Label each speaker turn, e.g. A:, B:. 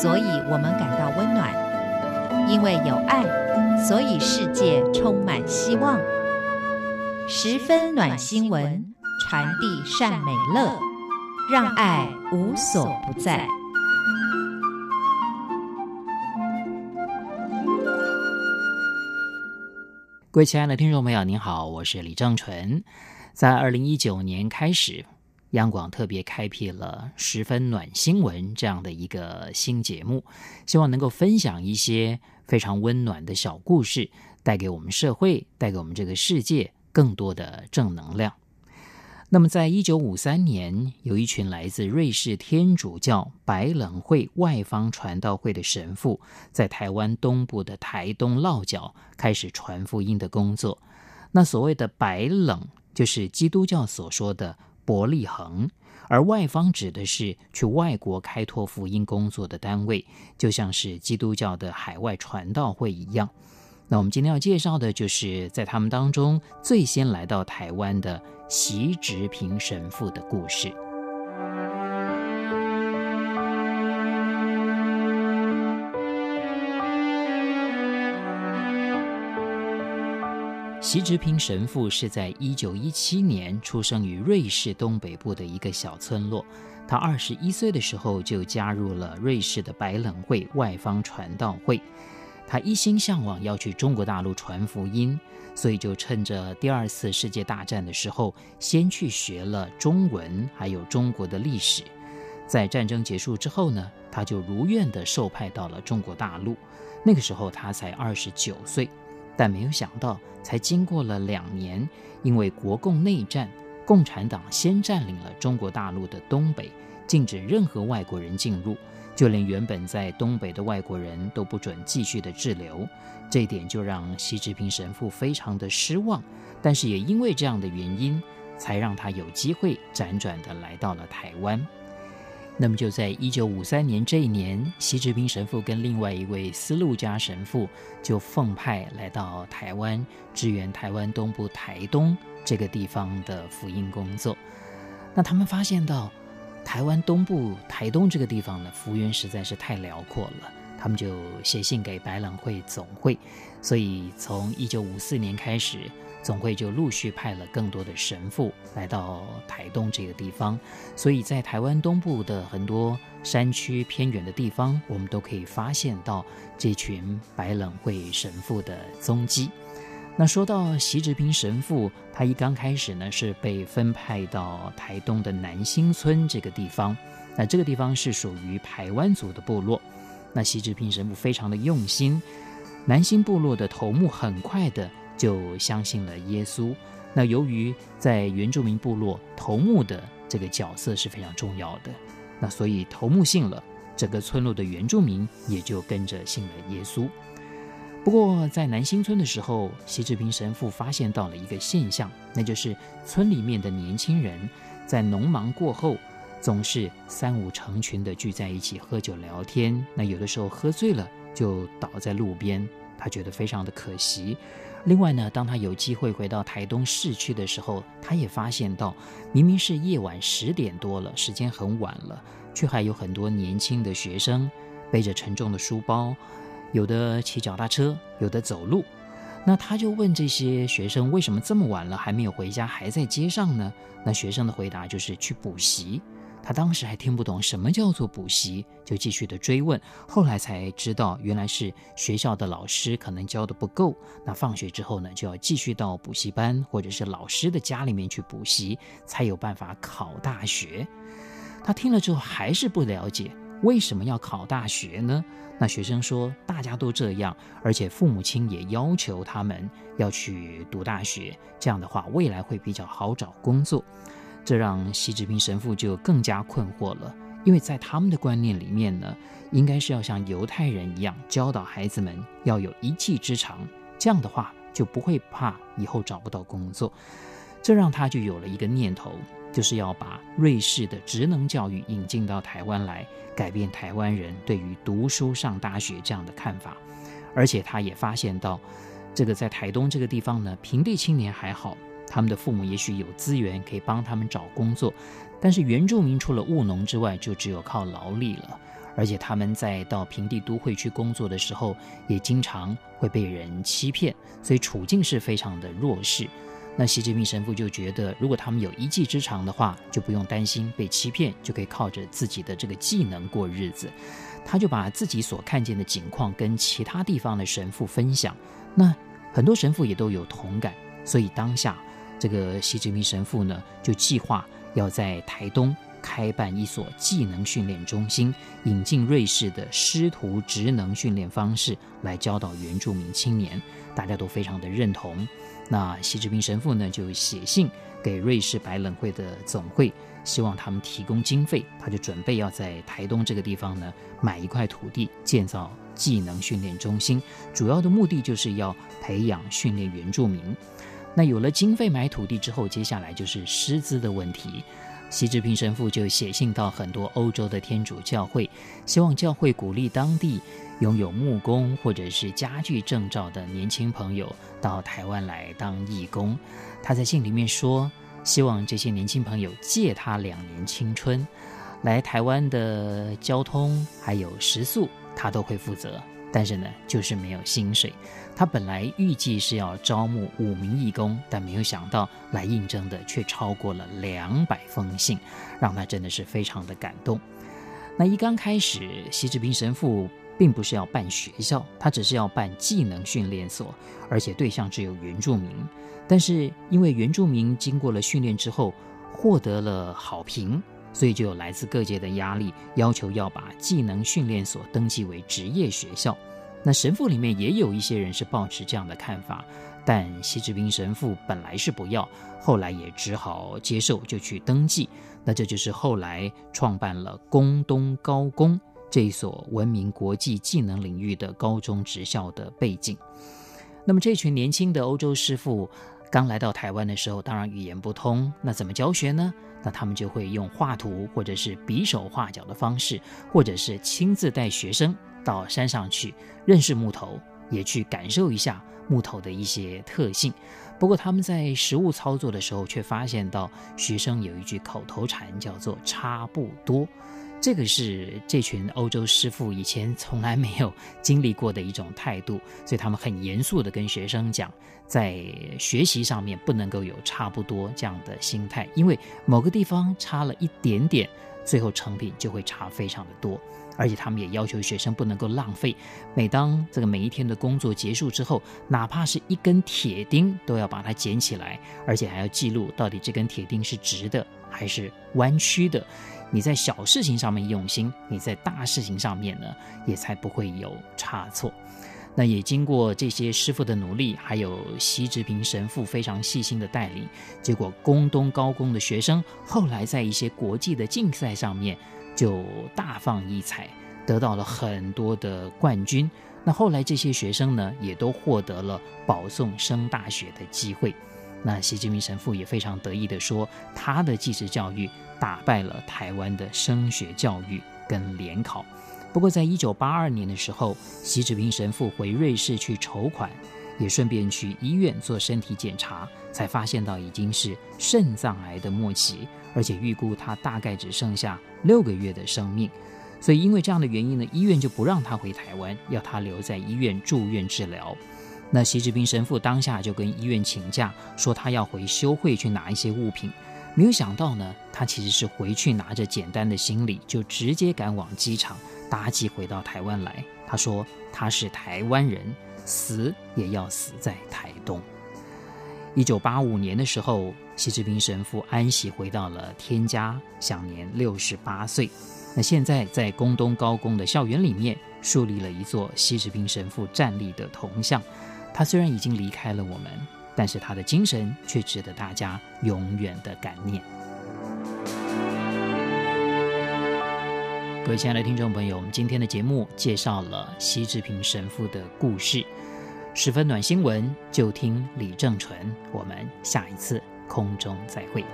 A: 所以我们感到温暖；因为有爱，所以世界充满希望。十分暖新闻，传递善美乐，让爱无所不在。
B: 各位亲爱的听众朋友，您好，我是李正纯。在二零一九年开始，央广特别开辟了《十分暖新闻》这样的一个新节目，希望能够分享一些非常温暖的小故事，带给我们社会，带给我们这个世界更多的正能量。那么，在一九五三年，有一群来自瑞士天主教白冷会外方传道会的神父，在台湾东部的台东落脚，开始传福音的工作。那所谓的白冷，就是基督教所说的伯利恒，而外方指的是去外国开拓福音工作的单位，就像是基督教的海外传道会一样。那我们今天要介绍的，就是在他们当中最先来到台湾的席直平神父的故事。习志平神父是在一九一七年出生于瑞士东北部的一个小村落。他二十一岁的时候就加入了瑞士的白冷会外方传道会。他一心向往要去中国大陆传福音，所以就趁着第二次世界大战的时候，先去学了中文，还有中国的历史。在战争结束之后呢，他就如愿的受派到了中国大陆。那个时候他才二十九岁，但没有想到，才经过了两年，因为国共内战，共产党先占领了中国大陆的东北，禁止任何外国人进入。就连原本在东北的外国人都不准继续的滞留，这一点就让习志平神父非常的失望。但是也因为这样的原因，才让他有机会辗转的来到了台湾。那么就在一九五三年这一年，习志平神父跟另外一位司路加神父就奉派来到台湾，支援台湾东部台东这个地方的福音工作。那他们发现到。台湾东部台东这个地方呢，幅员实在是太辽阔了，他们就写信给白冷会总会，所以从一九五四年开始，总会就陆续派了更多的神父来到台东这个地方，所以在台湾东部的很多山区偏远的地方，我们都可以发现到这群白冷会神父的踪迹。那说到习志平神父，他一刚开始呢是被分派到台东的南兴村这个地方。那这个地方是属于排湾族的部落。那习志平神父非常的用心，南兴部落的头目很快的就相信了耶稣。那由于在原住民部落头目的这个角色是非常重要的，那所以头目信了，整个村落的原住民也就跟着信了耶稣。不过，在南新村的时候，习志平神父发现到了一个现象，那就是村里面的年轻人在农忙过后，总是三五成群的聚在一起喝酒聊天。那有的时候喝醉了就倒在路边，他觉得非常的可惜。另外呢，当他有机会回到台东市区的时候，他也发现到，明明是夜晚十点多了，时间很晚了，却还有很多年轻的学生背着沉重的书包。有的骑脚踏车，有的走路。那他就问这些学生，为什么这么晚了还没有回家，还在街上呢？那学生的回答就是去补习。他当时还听不懂什么叫做补习，就继续的追问。后来才知道，原来是学校的老师可能教的不够。那放学之后呢，就要继续到补习班或者是老师的家里面去补习，才有办法考大学。他听了之后还是不了解。为什么要考大学呢？那学生说，大家都这样，而且父母亲也要求他们要去读大学，这样的话未来会比较好找工作。这让习志平神父就更加困惑了，因为在他们的观念里面呢，应该是要像犹太人一样教导孩子们要有一技之长，这样的话就不会怕以后找不到工作。这让他就有了一个念头。就是要把瑞士的职能教育引进到台湾来，改变台湾人对于读书上大学这样的看法。而且他也发现到，这个在台东这个地方呢，平地青年还好，他们的父母也许有资源可以帮他们找工作，但是原住民除了务农之外，就只有靠劳力了。而且他们在到平地都会去工作的时候，也经常会被人欺骗，所以处境是非常的弱势。那西志明神父就觉得，如果他们有一技之长的话，就不用担心被欺骗，就可以靠着自己的这个技能过日子。他就把自己所看见的景况跟其他地方的神父分享，那很多神父也都有同感，所以当下这个西志明神父呢，就计划要在台东开办一所技能训练中心，引进瑞士的师徒职能训练方式来教导原住民青年，大家都非常的认同。那西志明神父呢，就写信给瑞士白冷会的总会，希望他们提供经费。他就准备要在台东这个地方呢，买一块土地，建造技能训练中心。主要的目的就是要培养训练原住民。那有了经费买土地之后，接下来就是师资的问题。西志平神父就写信到很多欧洲的天主教会，希望教会鼓励当地拥有木工或者是家具证照的年轻朋友到台湾来当义工。他在信里面说，希望这些年轻朋友借他两年青春，来台湾的交通还有食宿，他都会负责。但是呢，就是没有薪水。他本来预计是要招募五名义工，但没有想到来应征的却超过了两百封信，让他真的是非常的感动。那一刚开始，西志平神父并不是要办学校，他只是要办技能训练所，而且对象只有原住民。但是因为原住民经过了训练之后获得了好评，所以就有来自各界的压力，要求要把技能训练所登记为职业学校。那神父里面也有一些人是抱持这样的看法，但西志斌神父本来是不要，后来也只好接受，就去登记。那这就是后来创办了宫东高工这一所闻名国际技能领域的高中职校的背景。那么这群年轻的欧洲师傅刚来到台湾的时候，当然语言不通，那怎么教学呢？那他们就会用画图，或者是比手画脚的方式，或者是亲自带学生。到山上去认识木头，也去感受一下木头的一些特性。不过他们在实物操作的时候，却发现到学生有一句口头禅，叫做“差不多”。这个是这群欧洲师傅以前从来没有经历过的一种态度，所以他们很严肃地跟学生讲，在学习上面不能够有“差不多”这样的心态，因为某个地方差了一点点，最后成品就会差非常的多。而且他们也要求学生不能够浪费，每当这个每一天的工作结束之后，哪怕是一根铁钉，都要把它捡起来，而且还要记录到底这根铁钉是直的还是弯曲的。你在小事情上面用心，你在大事情上面呢，也才不会有差错。那也经过这些师傅的努力，还有西志平神父非常细心的带领，结果宫东高工的学生后来在一些国际的竞赛上面。就大放异彩，得到了很多的冠军。那后来这些学生呢，也都获得了保送升大学的机会。那西志平神父也非常得意地说，他的继职教育打败了台湾的升学教育跟联考。不过，在一九八二年的时候，习志平神父回瑞士去筹款，也顺便去医院做身体检查，才发现到已经是肾脏癌的末期。而且预估他大概只剩下六个月的生命，所以因为这样的原因呢，医院就不让他回台湾，要他留在医院住院治疗。那习志平神父当下就跟医院请假，说他要回修会去拿一些物品。没有想到呢，他其实是回去拿着简单的行李，就直接赶往机场搭机回到台湾来。他说他是台湾人，死也要死在台东。一九八五年的时候，西志平神父安息回到了天家，享年六十八岁。那现在在宫东高工的校园里面，树立了一座西志平神父站立的铜像。他虽然已经离开了我们，但是他的精神却值得大家永远的感念。各位亲爱的听众朋友，我们今天的节目介绍了西志平神父的故事。十分暖新闻，就听李正淳。我们下一次空中再会。